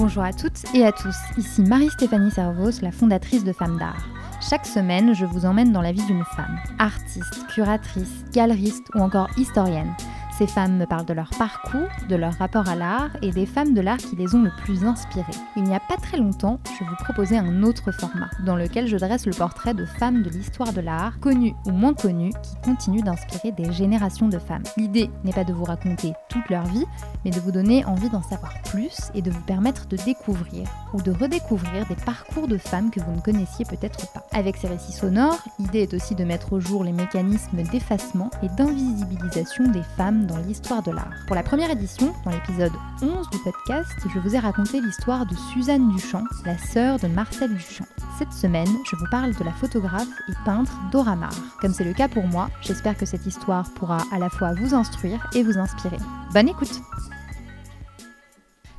Bonjour à toutes et à tous, ici Marie-Stéphanie Servos, la fondatrice de Femmes d'Art. Chaque semaine, je vous emmène dans la vie d'une femme, artiste, curatrice, galeriste ou encore historienne. Ces femmes me parlent de leur parcours, de leur rapport à l'art et des femmes de l'art qui les ont le plus inspirées. Il n'y a pas très longtemps, je vous proposais un autre format, dans lequel je dresse le portrait de femmes de l'histoire de l'art, connues ou moins connues, qui continuent d'inspirer des générations de femmes. L'idée n'est pas de vous raconter toute leur vie, mais de vous donner envie d'en savoir plus et de vous permettre de découvrir ou de redécouvrir des parcours de femmes que vous ne connaissiez peut-être pas. Avec ces récits sonores, l'idée est aussi de mettre au jour les mécanismes d'effacement et d'invisibilisation des femmes dans l'histoire de l'art. Pour la première édition, dans l'épisode 11 du podcast, je vous ai raconté l'histoire de Suzanne Duchamp, la sœur de Marcel Duchamp. Cette semaine, je vous parle de la photographe et peintre Dora Maar. Comme c'est le cas pour moi, j'espère que cette histoire pourra à la fois vous instruire et vous inspirer. Bonne écoute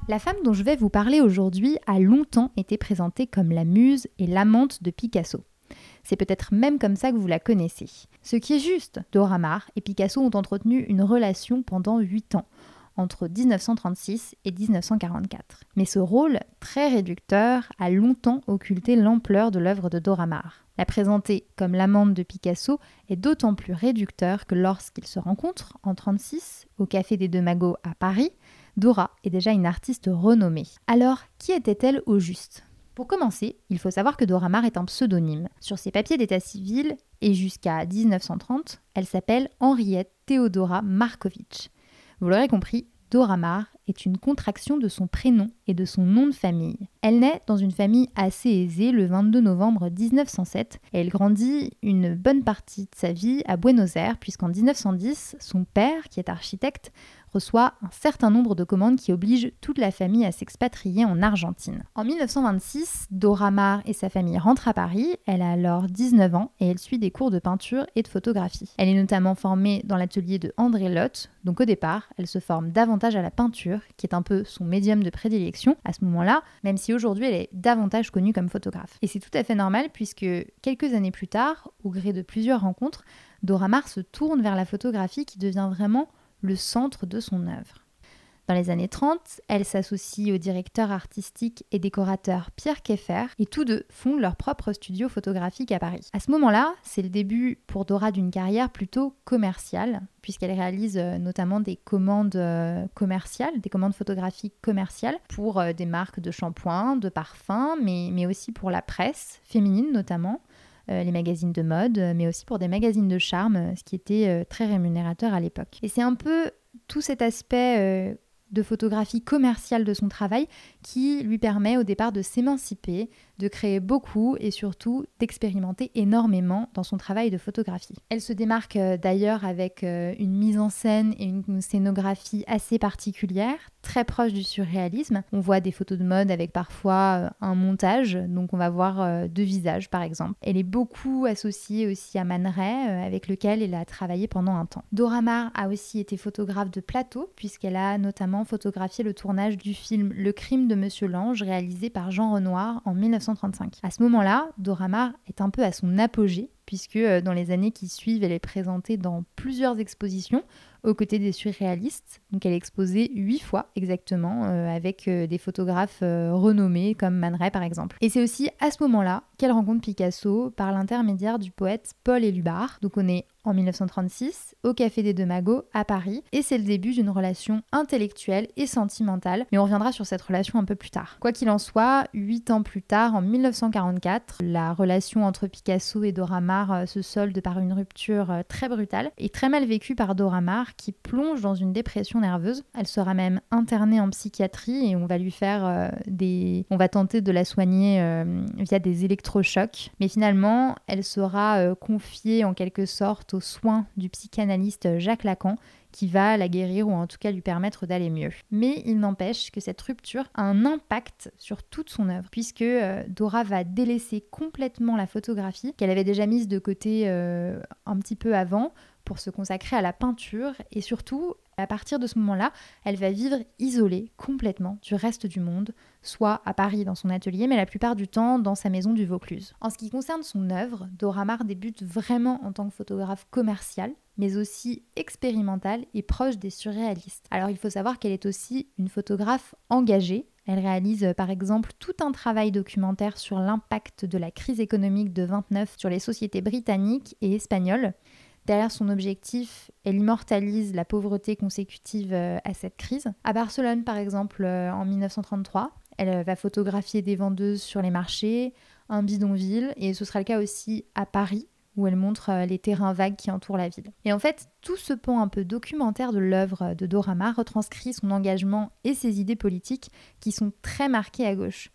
La femme dont je vais vous parler aujourd'hui a longtemps été présentée comme la muse et l'amante de Picasso. C'est peut-être même comme ça que vous la connaissez. Ce qui est juste, Dora Maar et Picasso ont entretenu une relation pendant 8 ans, entre 1936 et 1944. Mais ce rôle, très réducteur, a longtemps occulté l'ampleur de l'œuvre de Dora Maar. La présenter comme l'amante de Picasso est d'autant plus réducteur que lorsqu'ils se rencontrent en 1936 au Café des Deux Magots à Paris, Dora est déjà une artiste renommée. Alors, qui était-elle au juste? Pour commencer, il faut savoir que Dora Maar est un pseudonyme. Sur ses papiers d'état civil et jusqu'à 1930, elle s'appelle Henriette Théodora Markovitch. Vous l'aurez compris, Dora Maar est une contraction de son prénom et de son nom de famille. Elle naît dans une famille assez aisée le 22 novembre 1907 et elle grandit une bonne partie de sa vie à Buenos Aires puisqu'en 1910, son père, qui est architecte, reçoit un certain nombre de commandes qui obligent toute la famille à s'expatrier en Argentine. En 1926, Dora Maar et sa famille rentrent à Paris. Elle a alors 19 ans et elle suit des cours de peinture et de photographie. Elle est notamment formée dans l'atelier de André Lotte, donc au départ, elle se forme davantage à la peinture, qui est un peu son médium de prédilection à ce moment-là, même si aujourd'hui elle est davantage connue comme photographe. Et c'est tout à fait normal puisque quelques années plus tard, au gré de plusieurs rencontres, Dora Maar se tourne vers la photographie qui devient vraiment le centre de son œuvre. Dans les années 30, elle s'associe au directeur artistique et décorateur Pierre Keffer et tous deux font leur propre studio photographique à Paris. À ce moment-là, c'est le début pour Dora d'une carrière plutôt commerciale, puisqu'elle réalise euh, notamment des commandes euh, commerciales, des commandes photographiques commerciales pour euh, des marques de shampoing, de parfums, mais, mais aussi pour la presse, féminine notamment. Euh, les magazines de mode, euh, mais aussi pour des magazines de charme, euh, ce qui était très rémunérateur à l'époque. Et c'est un peu tout cet aspect de photographie commerciale de son travail qui lui permet au départ de s'émanciper, de créer beaucoup et surtout d'expérimenter énormément dans son travail de photographie. Elle se démarque d'ailleurs avec une mise en scène et une scénographie assez particulière, très proche du surréalisme. On voit des photos de mode avec parfois euh, un montage, donc on va voir euh, deux visages par exemple. Elle est beaucoup associée aussi à Man Ray, euh, avec lequel elle a travaillé pendant un temps. Dora Maar a aussi été photographe de plateau, puisqu'elle a notamment photographié le tournage du film Le crime de Monsieur Lange, réalisé par Jean Renoir en 1935. À ce moment-là, Dora Maar est un peu à son apogée, puisque dans les années qui suivent, elle est présentée dans plusieurs expositions aux côtés des surréalistes. Donc elle est exposée huit fois exactement euh, avec euh, des photographes euh, renommés comme Man Ray par exemple. Et c'est aussi à ce moment-là qu'elle rencontre Picasso par l'intermédiaire du poète Paul Élubar. Donc on est en 1936 au Café des Deux Magots à Paris et c'est le début d'une relation intellectuelle et sentimentale, mais on reviendra sur cette relation un peu plus tard. Quoi qu'il en soit, huit ans plus tard, en 1944, la relation entre Picasso et Dora Maar se solde par une rupture très brutale et très mal vécue par Dora Maar qui plonge dans une dépression nerveuse. Elle sera même internée en psychiatrie et on va lui faire euh, des... On va tenter de la soigner euh, via des électrochocs. Mais finalement, elle sera euh, confiée en quelque sorte aux soins du psychanalyste Jacques Lacan qui va la guérir ou en tout cas lui permettre d'aller mieux. Mais il n'empêche que cette rupture a un impact sur toute son œuvre, puisque Dora va délaisser complètement la photographie qu'elle avait déjà mise de côté un petit peu avant pour se consacrer à la peinture et surtout, à partir de ce moment-là, elle va vivre isolée complètement du reste du monde, soit à Paris dans son atelier, mais la plupart du temps dans sa maison du Vaucluse. En ce qui concerne son œuvre, Dora Maar débute vraiment en tant que photographe commercial, mais aussi expérimentale et proche des surréalistes. Alors il faut savoir qu'elle est aussi une photographe engagée. Elle réalise euh, par exemple tout un travail documentaire sur l'impact de la crise économique de 29 sur les sociétés britanniques et espagnoles. Derrière son objectif, elle immortalise la pauvreté consécutive euh, à cette crise. À Barcelone, par exemple, euh, en 1933, elle va photographier des vendeuses sur les marchés, un bidonville, et ce sera le cas aussi à Paris, où elle montre euh, les terrains vagues qui entourent la ville. Et en fait, tout ce pan un peu documentaire de l'œuvre de Dorama retranscrit son engagement et ses idées politiques qui sont très marquées à gauche.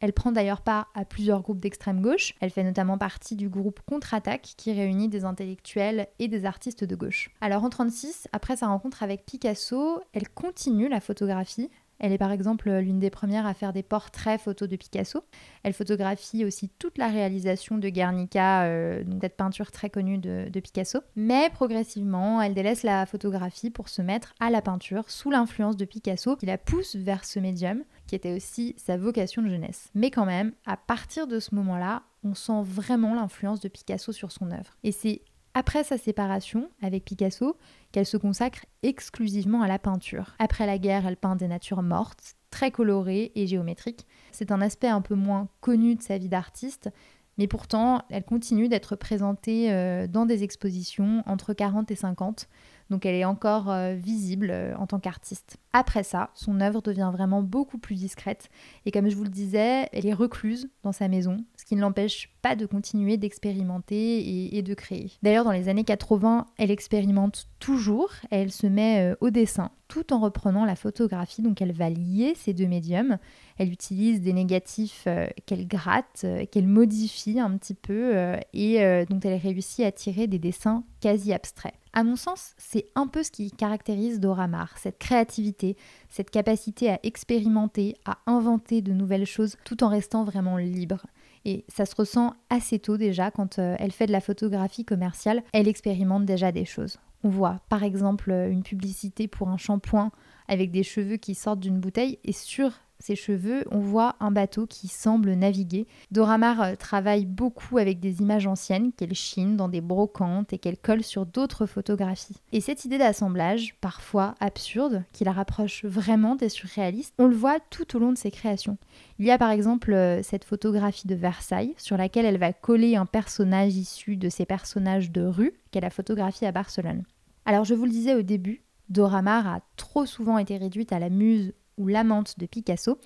Elle prend d'ailleurs part à plusieurs groupes d'extrême gauche. Elle fait notamment partie du groupe Contre-Attaque qui réunit des intellectuels et des artistes de gauche. Alors en 36, après sa rencontre avec Picasso, elle continue la photographie. Elle est par exemple l'une des premières à faire des portraits photos de Picasso. Elle photographie aussi toute la réalisation de Guernica, euh, cette peinture très connue de, de, Picasso. Mais progressivement, elle délaisse la photographie pour se mettre à la peinture sous l'influence de Picasso qui la pousse vers ce médium qui était aussi sa vocation de jeunesse. Mais quand même, à partir de ce moment-là, on sent vraiment l'influence de Picasso sur son œuvre. Et c'est après sa séparation avec Picasso qu'elle se consacre exclusivement à la peinture. Après la guerre, elle peint des natures mortes, très colorées et géométriques. C'est un aspect un peu moins connu de sa vie d'artiste, mais pourtant, elle continue d'être présentée euh, dans des expositions entre 40 et 50, donc elle est encore euh, visible euh, en tant qu'artiste. Après ça, son œuvre devient vraiment beaucoup plus discrète et comme je vous le disais, elle est recluse dans sa maison, ce qui ne l'empêche pas de continuer d'expérimenter et, de créer. D'ailleurs, dans les années 80, elle expérimente toujours, elle se met euh, au dessin tout en reprenant la photographie, donc elle va lier ces deux médiums. Elle utilise des négatifs qu'elle gratte, qu'elle modifie un petit peu et dont elle réussit à tirer des dessins quasi abstraits. À mon sens, c'est un peu ce qui caractérise Dora Maar, cette créativité, cette capacité à expérimenter, à inventer de nouvelles choses tout en restant vraiment libre. Et ça se ressent assez tôt déjà quand euh, elle fait de la photographie commerciale, elle expérimente déjà des choses. On voit par exemple une publicité pour un shampoing avec des cheveux qui sortent d'une bouteille et sur ses cheveux, on voit un bateau qui semble naviguer. Doramar euh, travaille beaucoup avec des images anciennes qu'elle chine dans des brocantes et qu'elle colle sur d'autres photographies. Et cette idée d'assemblage, parfois absurde, qui la rapproche vraiment des surréalistes, on le voit tout au long de ses créations. Il y a par exemple euh, cette photographie de Versailles sur laquelle elle va coller un personnage issu de ses personnages de rue qu'elle a photographié à Barcelone. Alors je vous le disais au début, Dora a trop souvent été réduite à la muse l'amante de Picasso.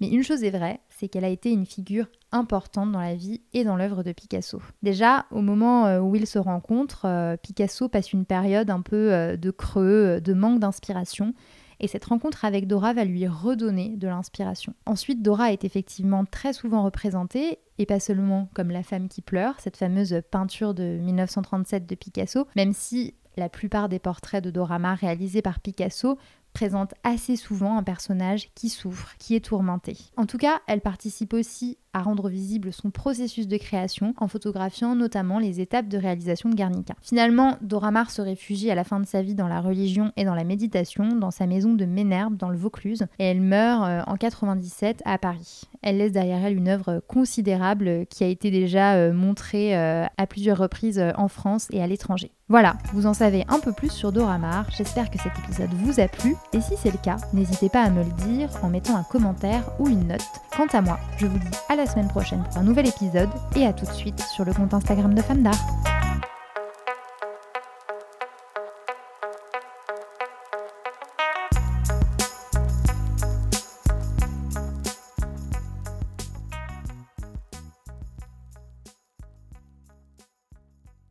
Mais une chose est vraie, c'est qu'elle a été une figure importante dans la vie et dans l'œuvre de Picasso. Déjà, au moment euh, où ils se rencontrent, euh, Picasso passe une période un peu euh, de creux, de manque d'inspiration, et cette rencontre avec Dora va lui redonner de l'inspiration. Ensuite, Dora est effectivement très souvent représentée, et pas seulement comme la femme qui pleure, cette fameuse peinture de 1937 de Picasso, même si la plupart des portraits de Dora Maar réalisés par Picasso présente assez souvent un personnage qui souffre, qui est tourmenté. En tout cas, elle participe aussi à rendre visible son processus de création en photographiant notamment les étapes de réalisation de Guernica. Finalement, Dora Maar se réfugie à la fin de sa vie dans la religion et dans la méditation dans sa maison de Ménherbe dans le Vaucluse et elle meurt euh, en 97 à Paris. Elle laisse derrière elle une œuvre considérable qui a été déjà euh, montrée euh, à plusieurs reprises en France et à l'étranger. Voilà, vous en savez un peu plus sur Dora Maar. J'espère que cet épisode vous a plu et si c'est le cas, n'hésitez pas à me le dire en mettant un commentaire ou une note. Quant à moi, je vous dis à la semaine prochaine pour un nouvel épisode et à tout de suite sur le compte Instagram de Femme d'Art.